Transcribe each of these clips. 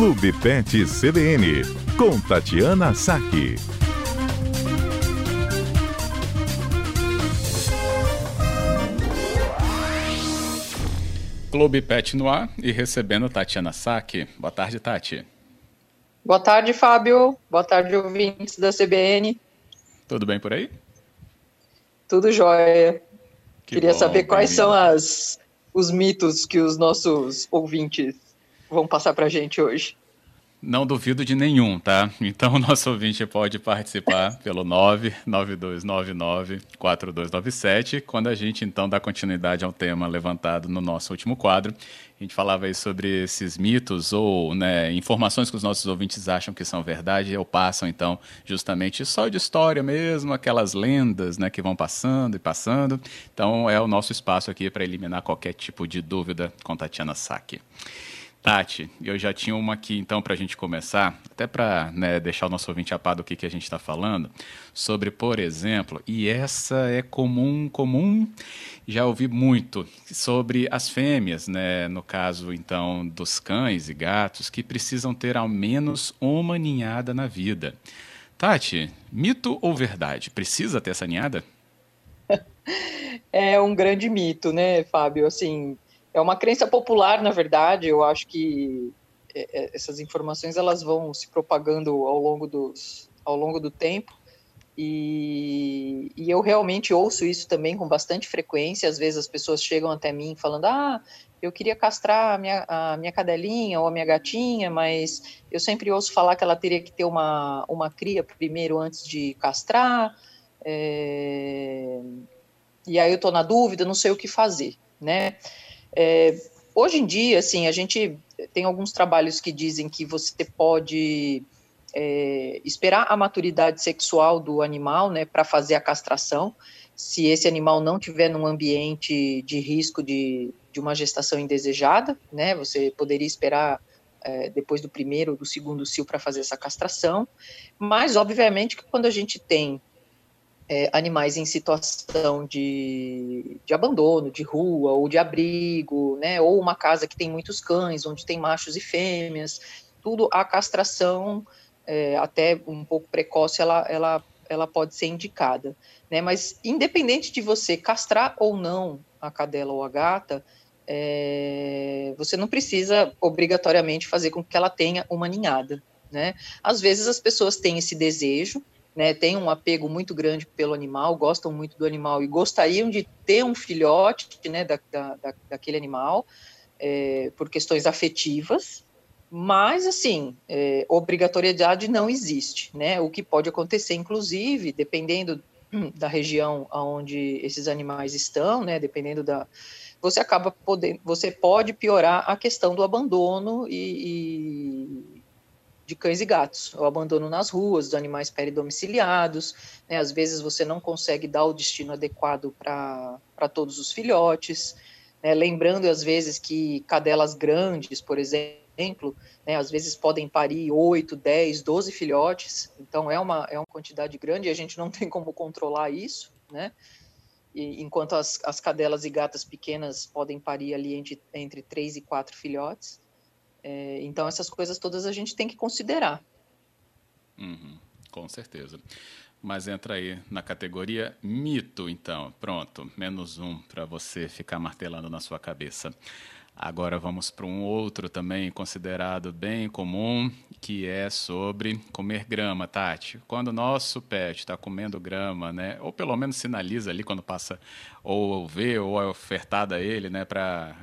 Clube Pet CBN, com Tatiana Saque. Clube Pet no ar e recebendo Tatiana Saque. Boa tarde, Tati. Boa tarde, Fábio. Boa tarde, ouvintes da CBN. Tudo bem por aí? Tudo jóia. Que Queria bom, saber quais são as, os mitos que os nossos ouvintes vão passar para a gente hoje. Não duvido de nenhum, tá? Então o nosso ouvinte pode participar pelo 992994297, quando a gente então dá continuidade ao tema levantado no nosso último quadro. A gente falava aí sobre esses mitos ou né, informações que os nossos ouvintes acham que são verdade ou passam então justamente só de história mesmo, aquelas lendas né, que vão passando e passando. Então é o nosso espaço aqui para eliminar qualquer tipo de dúvida com Tatiana Saque. Tati, eu já tinha uma aqui então para a gente começar, até para né, deixar o nosso ouvinte a par do que, que a gente está falando, sobre, por exemplo, e essa é comum, comum, já ouvi muito, sobre as fêmeas, né, no caso então dos cães e gatos, que precisam ter ao menos uma ninhada na vida. Tati, mito ou verdade? Precisa ter essa ninhada? É um grande mito, né, Fábio? Assim, é uma crença popular, na verdade. Eu acho que é, é, essas informações elas vão se propagando ao longo, dos, ao longo do tempo. E, e, eu realmente ouço isso também com bastante frequência. Às vezes as pessoas chegam até mim falando: Ah, eu queria castrar a minha, a minha cadelinha ou a minha gatinha, mas eu sempre ouço falar que ela teria que ter uma, uma cria primeiro antes de castrar. É... E aí eu estou na dúvida, não sei o que fazer, né? É, hoje em dia, assim, a gente tem alguns trabalhos que dizem que você pode é, esperar a maturidade sexual do animal, né, para fazer a castração. Se esse animal não tiver num ambiente de risco de, de uma gestação indesejada, né, você poderia esperar é, depois do primeiro ou do segundo cio para fazer essa castração. Mas, obviamente, que quando a gente tem é, animais em situação de, de, abandono, de rua ou de abrigo, né, ou uma casa que tem muitos cães, onde tem machos e fêmeas, tudo a castração, é, até um pouco precoce, ela, ela, ela pode ser indicada. Né, mas independente de você castrar ou não a cadela ou a gata, é, você não precisa obrigatoriamente fazer com que ela tenha uma ninhada. Né? Às vezes as pessoas têm esse desejo, né, têm um apego muito grande pelo animal, gostam muito do animal e gostariam de ter um filhote né, da, da, daquele animal é, por questões afetivas, mas assim, é, obrigatoriedade não existe, né? O que pode acontecer, inclusive, dependendo da região onde esses animais estão, né? Dependendo da, você acaba podendo, você pode piorar a questão do abandono e, de cães e gatos, o abandono nas ruas, dos animais peridomiciliados, né, às vezes você não consegue dar o destino adequado para todos os filhotes, né, lembrando às vezes que cadelas grandes, por exemplo, né, às vezes podem parir 8, 10, 12 filhotes, então é uma, é uma quantidade grande e a gente não tem como controlar isso, né, e, enquanto as, as cadelas e gatas pequenas podem parir ali entre, entre 3 e 4 filhotes, é, então, essas coisas todas a gente tem que considerar. Uhum, com certeza. Mas entra aí na categoria mito, então. Pronto, menos um para você ficar martelando na sua cabeça. Agora vamos para um outro também considerado bem comum, que é sobre comer grama, Tati. Quando o nosso pet está comendo grama, né, ou pelo menos sinaliza ali quando passa ou vê ou é ofertada a ele, né, para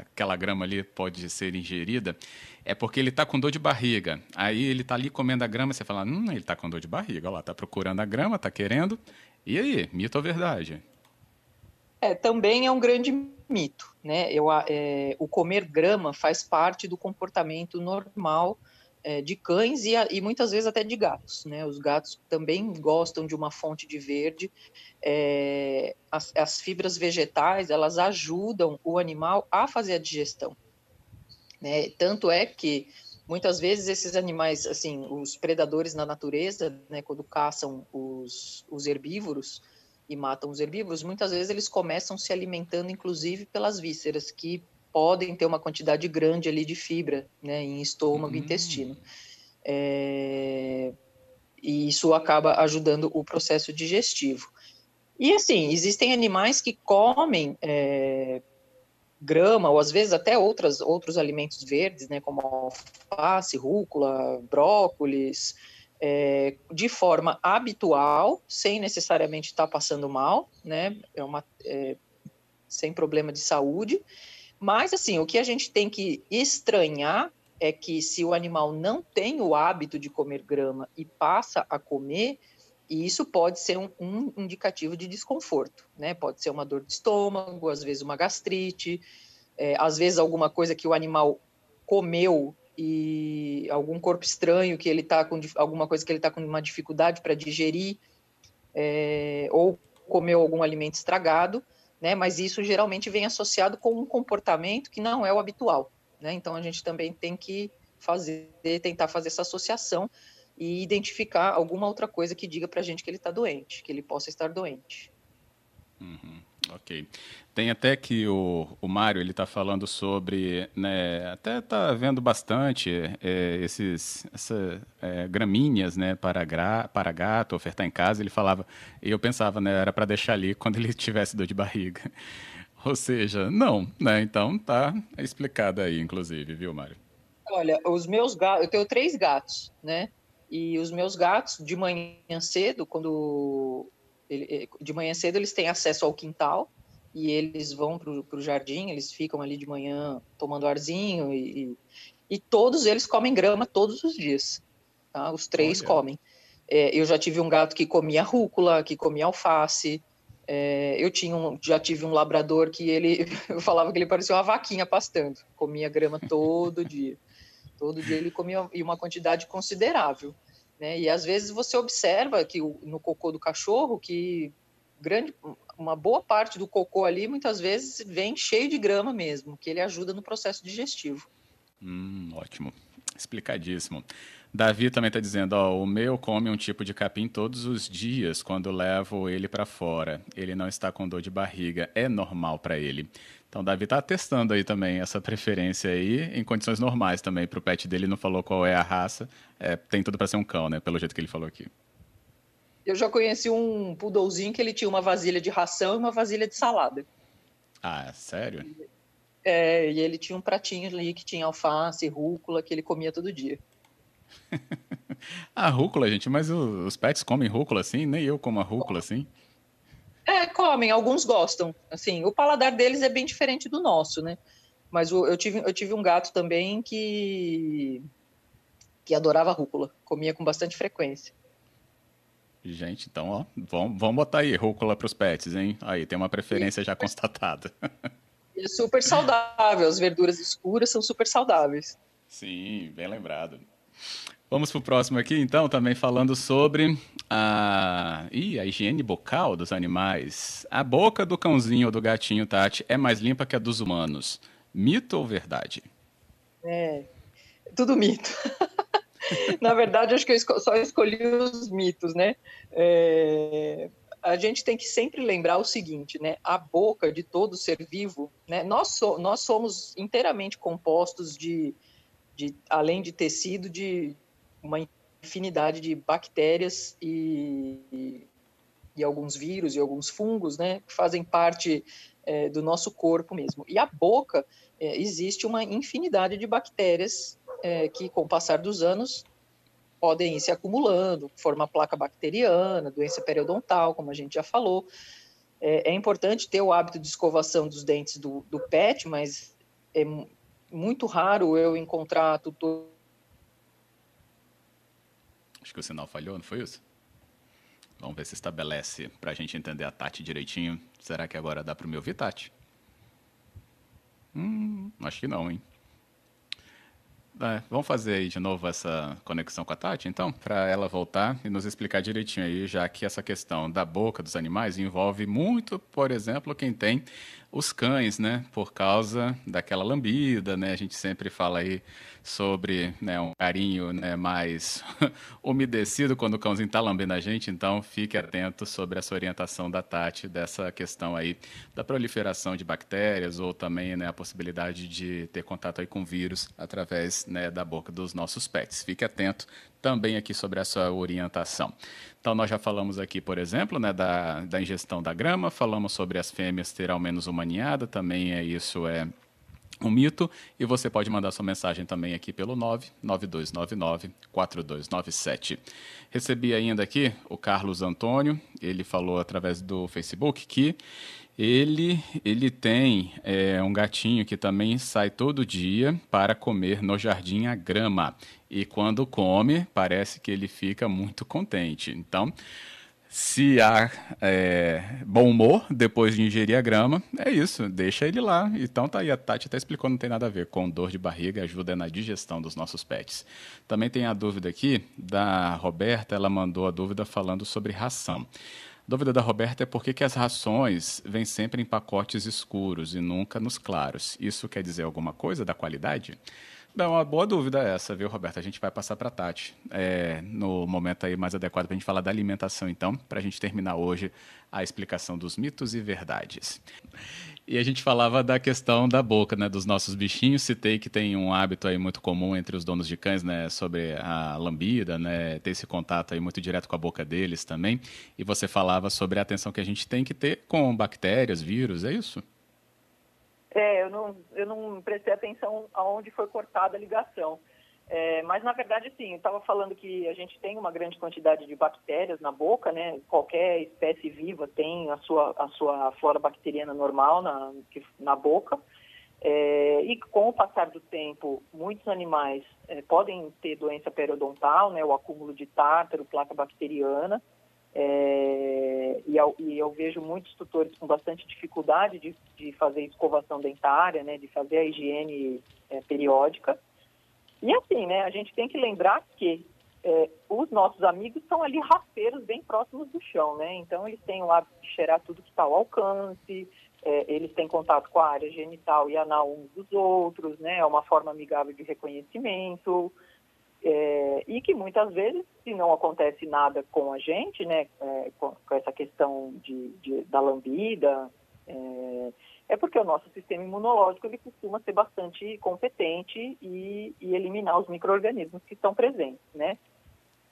aquela grama ali pode ser ingerida, é porque ele está com dor de barriga. Aí ele está ali comendo a grama, você fala, hum, ele está com dor de barriga, olha lá, está procurando a grama, está querendo. E aí, mito ou verdade? É, também é um grande mito, né? Eu, é, o comer grama faz parte do comportamento normal é, de cães e, e, muitas vezes até de gatos, né? Os gatos também gostam de uma fonte de verde. É, as, as, fibras vegetais elas ajudam o animal a fazer a digestão, né? Tanto é que muitas vezes esses animais, assim, os predadores na natureza, né? Quando caçam os, os herbívoros e matam os herbívoros, muitas vezes eles começam se alimentando, inclusive, pelas vísceras, que podem ter uma quantidade grande ali de fibra, né, em estômago e hum. intestino. É, e isso acaba ajudando o processo digestivo. E assim, existem animais que comem é, grama, ou às vezes até outras, outros alimentos verdes, né, como alface, rúcula, brócolis, é, de forma habitual, sem necessariamente estar passando mal, né, é uma, é, sem problema de saúde. Mas, assim, o que a gente tem que estranhar é que se o animal não tem o hábito de comer grama e passa a comer, e isso pode ser um, um, indicativo de desconforto, né? Pode ser uma dor de estômago, às vezes uma gastrite, é, às vezes alguma coisa que o animal comeu e algum corpo estranho que ele está com alguma coisa que ele está com uma dificuldade para digerir, é, ou comeu algum alimento estragado, né? Mas isso geralmente vem associado com um comportamento que não é o habitual, né? Então a gente também tem que fazer, tentar fazer essa associação e identificar alguma outra coisa que diga para a gente que ele está doente, que ele possa estar doente. Uhum, ok. Tem até que o, o Mário ele está falando sobre, né, até está vendo bastante é, esses essa, é, gramíneas, né, para gra, para gato ofertar em casa. Ele falava e eu pensava, né, era para deixar ali quando ele tivesse dor de barriga. Ou seja, não, né? Então tá explicado aí, inclusive, viu, Mário? Olha, os meus gatos, eu tenho três gatos, né? E os meus gatos, de manhã cedo, quando. Ele, de manhã cedo, eles têm acesso ao quintal e eles vão para o jardim, eles ficam ali de manhã tomando arzinho e, e, todos eles comem grama todos os dias. Tá? Os três Olha. comem. É, eu já tive um gato que comia rúcula, que comia alface. É, eu tinha um, já tive um labrador que ele, eu falava que ele parecia uma vaquinha pastando, comia grama todo dia. Todo dia ele comia e uma quantidade considerável. Né? E às vezes você observa que no cocô do cachorro que grande, uma boa parte do cocô ali muitas vezes vem cheio de grama mesmo, que ele ajuda no processo digestivo. Hum, ótimo, explicadíssimo. Davi também está dizendo, ó, o meu come um tipo de capim todos os dias quando levo ele para fora. Ele não está com dor de barriga, é normal para ele. Então, Davi está testando aí também essa preferência aí, em condições normais também, para o pet dele, não falou qual é a raça, é, tem tudo para ser um cão, né, pelo jeito que ele falou aqui. Eu já conheci um poodlezinho que ele tinha uma vasilha de ração e uma vasilha de salada. Ah, sério? É, e ele tinha um pratinho ali que tinha alface, rúcula, que ele comia todo dia. A rúcula, gente, mas os pets comem rúcula assim? Nem eu como a rúcula assim. É, comem, alguns gostam. Assim, o paladar deles é bem diferente do nosso, né? Mas eu tive, eu tive um gato também que que adorava rúcula, comia com bastante frequência. Gente, então, ó, vamos, vamos botar aí rúcula para os pets, hein? Aí, tem uma preferência já constatada. é super saudável, as verduras escuras são super saudáveis. Sim, bem lembrado. Vamos para o próximo aqui, então, também falando sobre a... Ih, a higiene bucal dos animais. A boca do cãozinho ou do gatinho, Tati, é mais limpa que a dos humanos. Mito ou verdade? É, tudo mito. Na verdade, acho que eu só escolhi os mitos, né? É, a gente tem que sempre lembrar o seguinte, né? A boca de todo ser vivo, né? Nós, so, nós somos inteiramente compostos de, de, além de tecido, de uma infinidade de bactérias e, e, alguns vírus e alguns fungos, né, que fazem parte é, do nosso corpo mesmo. E a boca é, existe uma infinidade de bactérias é, que, com o passar dos anos, podem ir se acumulando, formar placa bacteriana, doença periodontal, como a gente já falou. É, é importante ter o hábito de escovação dos dentes do, do pet, mas é muito raro eu encontrar tutor Acho que o sinal falhou, não foi isso? Vamos ver se estabelece para a gente entender a Tati direitinho. Será que agora dá para me ouvir, Tati? Hum, acho que não, hein? É, vamos fazer aí de novo essa conexão com a Tati, então, para ela voltar e nos explicar direitinho aí, já que essa questão da boca dos animais envolve muito, por exemplo, quem tem os cães, né? Por causa daquela lambida, né? A gente sempre fala aí sobre né, um carinho né, mais umedecido quando o cãozinho está lambendo a gente, então fique atento sobre essa orientação da Tati, dessa questão aí da proliferação de bactérias ou também né, a possibilidade de ter contato aí com vírus através né, da boca dos nossos pets. Fique atento também aqui sobre essa orientação. Então, nós já falamos aqui, por exemplo, né, da, da ingestão da grama, falamos sobre as fêmeas ter ao menos uma ninhada, também é isso é um mito. E você pode mandar sua mensagem também aqui pelo 99299-4297. Recebi ainda aqui o Carlos Antônio, ele falou através do Facebook que ele, ele tem é, um gatinho que também sai todo dia para comer no jardim a grama. E quando come, parece que ele fica muito contente. Então, se há é, bom humor depois de ingerir a grama, é isso, deixa ele lá. Então tá aí, a Tati até explicou, não tem nada a ver com dor de barriga, ajuda na digestão dos nossos pets. Também tem a dúvida aqui da Roberta, ela mandou a dúvida falando sobre ração. Dúvida da Roberta é por que, que as rações vêm sempre em pacotes escuros e nunca nos claros. Isso quer dizer alguma coisa da qualidade? É uma boa dúvida essa, viu, Roberto? A gente vai passar para a Tati é, no momento aí mais adequado para a gente falar da alimentação, então, para a gente terminar hoje a explicação dos mitos e verdades. E a gente falava da questão da boca, né, dos nossos bichinhos. Citei que tem um hábito aí muito comum entre os donos de cães, né, sobre a lambida, né, ter esse contato aí muito direto com a boca deles também. E você falava sobre a atenção que a gente tem que ter com bactérias, vírus, é isso? É, eu não, eu não prestei atenção aonde foi cortada a ligação. É, mas, na verdade, sim, eu estava falando que a gente tem uma grande quantidade de bactérias na boca, né? Qualquer espécie viva tem a sua, a sua flora bacteriana normal na, na boca. É, e com o passar do tempo, muitos animais é, podem ter doença periodontal, né? O acúmulo de tártaro, placa bacteriana. É, e, eu, e, eu, vejo muitos tutores com bastante dificuldade de, de fazer escovação dentária, né, de fazer a higiene é, periódica. E assim, né, a gente tem que lembrar que é, os nossos amigos são ali rasteiros bem próximos do chão, né? Então eles têm o hábito de cheirar tudo que está ao alcance, é, eles têm contato com a área genital e anal uns dos outros, né? É uma forma amigável de reconhecimento. É, e que muitas vezes, se não acontece nada com a gente, né, é, com, com, essa questão de, de da lambida, é, é, porque o nosso sistema imunológico ele costuma ser bastante competente e, e eliminar os micro-organismos que estão presentes, né?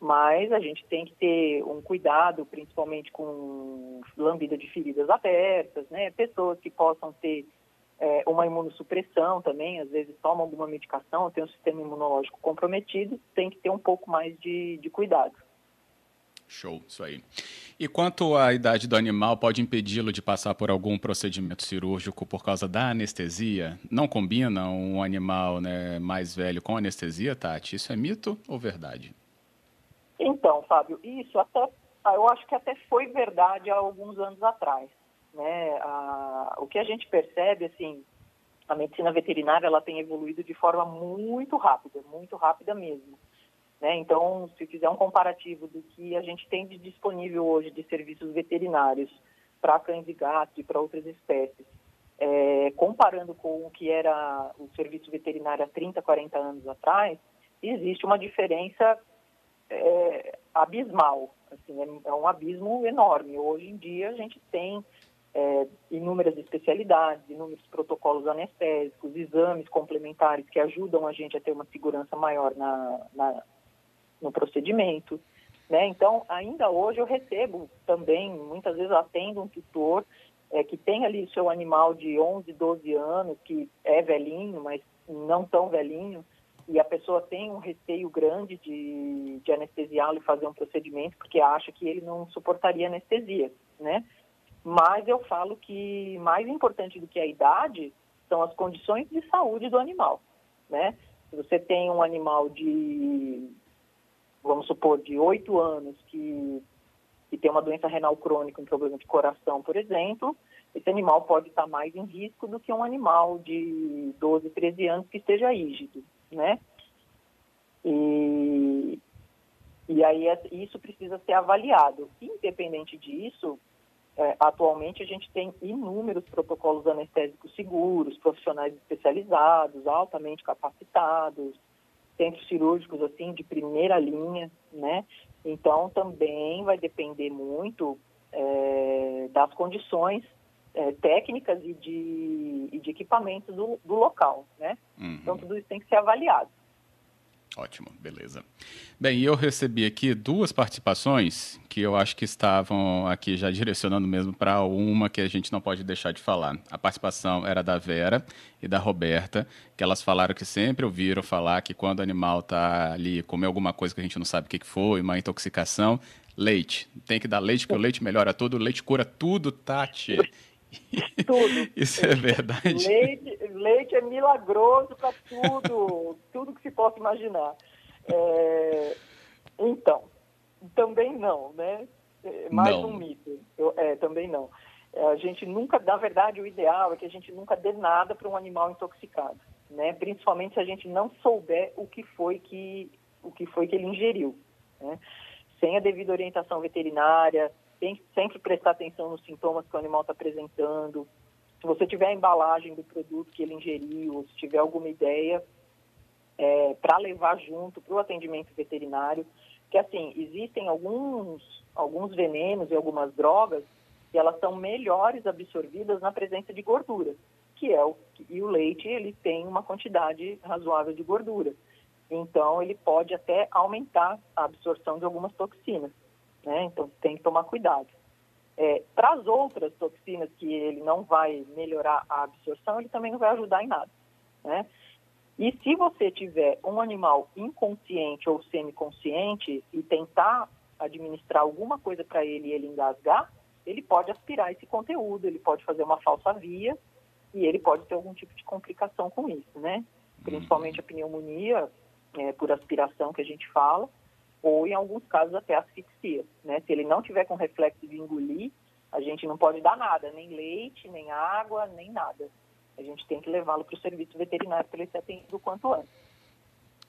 Mas a gente tem que ter um cuidado, principalmente com lambida de feridas abertas, né? Pessoas que possam ter é, uma imunossupressão também, às vezes toma alguma medicação, tem um sistema imunológico comprometido, tem que ter um pouco mais de, de cuidado. Show, isso aí. E quanto à idade do animal, pode impedi-lo de passar por algum procedimento cirúrgico por causa da anestesia? Não combina um animal né, mais velho com anestesia, Tati? Isso é mito ou verdade? Então, Fábio, isso até, eu acho que até foi verdade há alguns anos atrás. Né? A, o que a gente percebe, assim, a medicina veterinária ela tem evoluído de forma muito rápida, muito rápida mesmo. Né? Então, se fizer um comparativo do que a gente tem de disponível hoje de serviços veterinários para cães e gatos e para outras espécies, é, comparando com o que era o serviço veterinário há 30, 40 anos atrás, existe uma diferença é, abismal. Assim, é, é um abismo enorme. Hoje em dia, a gente tem é, inúmeras especialidades, inúmeros protocolos anestésicos, exames complementares que ajudam a gente a ter uma segurança maior na, na no procedimento. Né? Então, ainda hoje eu recebo também, muitas vezes atendo um tutor é, que tem ali seu animal de 11, 12 anos, que é velhinho, mas não tão velhinho, e a pessoa tem um receio grande de, de anestesiá-lo e fazer um procedimento, porque acha que ele não suportaria anestesia, né? Mas eu falo que mais importante do que a idade são as condições de saúde do animal, né? Se você tem um animal de, supor, de oito anos que, que tem uma doença renal crônica, um problema de coração, por exemplo, esse animal pode estar mais em risco do que um animal de 12, 13 anos que esteja rígido, né? E, e aí isso precisa ser avaliado. Independente disso, É, atualmente a gente tem inúmeros protocolos anestésicos seguros, profissionais especializados, altamente capacitados, centros cirúrgicos assim de primeira linha, né? Então também vai depender muito é, das condições é, técnicas e de, e de equipamentos do, do local, né? Uhum. Então tudo isso tem que ser avaliado. Ótimo, beleza. Bem, eu recebi aqui duas participações que eu acho que estavam aqui já direcionando mesmo para uma que a gente não pode deixar de falar. A participação era da Vera e da Roberta, que elas falaram que sempre ouviram falar que quando o animal está ali, comer alguma coisa que a gente não sabe o que foi, uma intoxicação, leite. Tem que dar leite, porque o leite melhora tudo, o leite cura tudo, Tati. Tudo. Isso é verdade. Leite, leite é milagroso para tudo, tudo que se possa imaginar. É, então, também não, né? É, mais não. um mito. Eu, é, também não. A gente nunca, na verdade, o ideal é que a gente nunca dê nada para um animal intoxicado, né? Principalmente se a gente não souber o que foi que o que foi que ele ingeriu, né? Sem a devida orientação veterinária, tem que sempre prestar atenção nos sintomas que o animal está apresentando. Se você tiver a embalagem do produto que ele ingeriu, ou se tiver alguma ideia, é, para levar junto para o atendimento veterinário, que assim, existem alguns, alguns venenos e algumas drogas que elas são melhores absorvidas na presença de gordura, que é o, e o leite ele tem uma quantidade razoável de gordura. Então ele pode até aumentar a absorção de algumas toxinas né? Então tem que tomar cuidado. É, Para as outras toxinas que ele não vai melhorar a absorção, ele também não vai ajudar em nada, né? E se você tiver um animal inconsciente ou semiconsciente e tentar administrar alguma coisa para ele e ele engasgar, ele pode aspirar esse conteúdo, ele pode fazer uma falsa via e ele pode ter algum tipo de complicação com isso, né? Principalmente a pneumonia é, por aspiração que a gente fala, ou em alguns casos até asfixia. Né? Se ele não tiver com reflexo de engolir, a gente não pode dar nada, nem leite, nem água, nem nada. A gente tem que levá-lo para o serviço veterinário para ele ser atendido o quanto antes.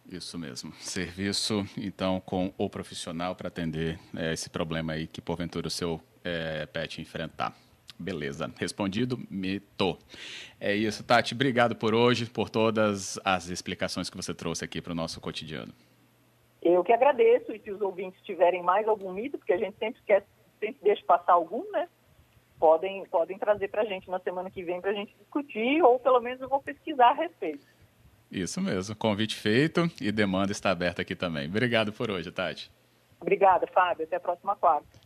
Isso mesmo. Serviço, então, com o profissional para atender é, esse problema aí que porventura o seu é, pet enfrentar. Beleza, respondido, mito. É isso, Tati. Obrigado por hoje, por todas as explicações que você trouxe aqui para o nosso cotidiano. Eu que agradeço, e se os ouvintes tiverem mais algum mito, porque a gente sempre quer, sempre deixa passar algum, né? Podem, podem trazer para a gente na semana que vem para a gente discutir, ou pelo menos eu vou pesquisar a respeito. Isso mesmo, convite feito e demanda está aberta aqui também. Obrigado por hoje, Tati. Obrigada, Fábio. Até a próxima quarta.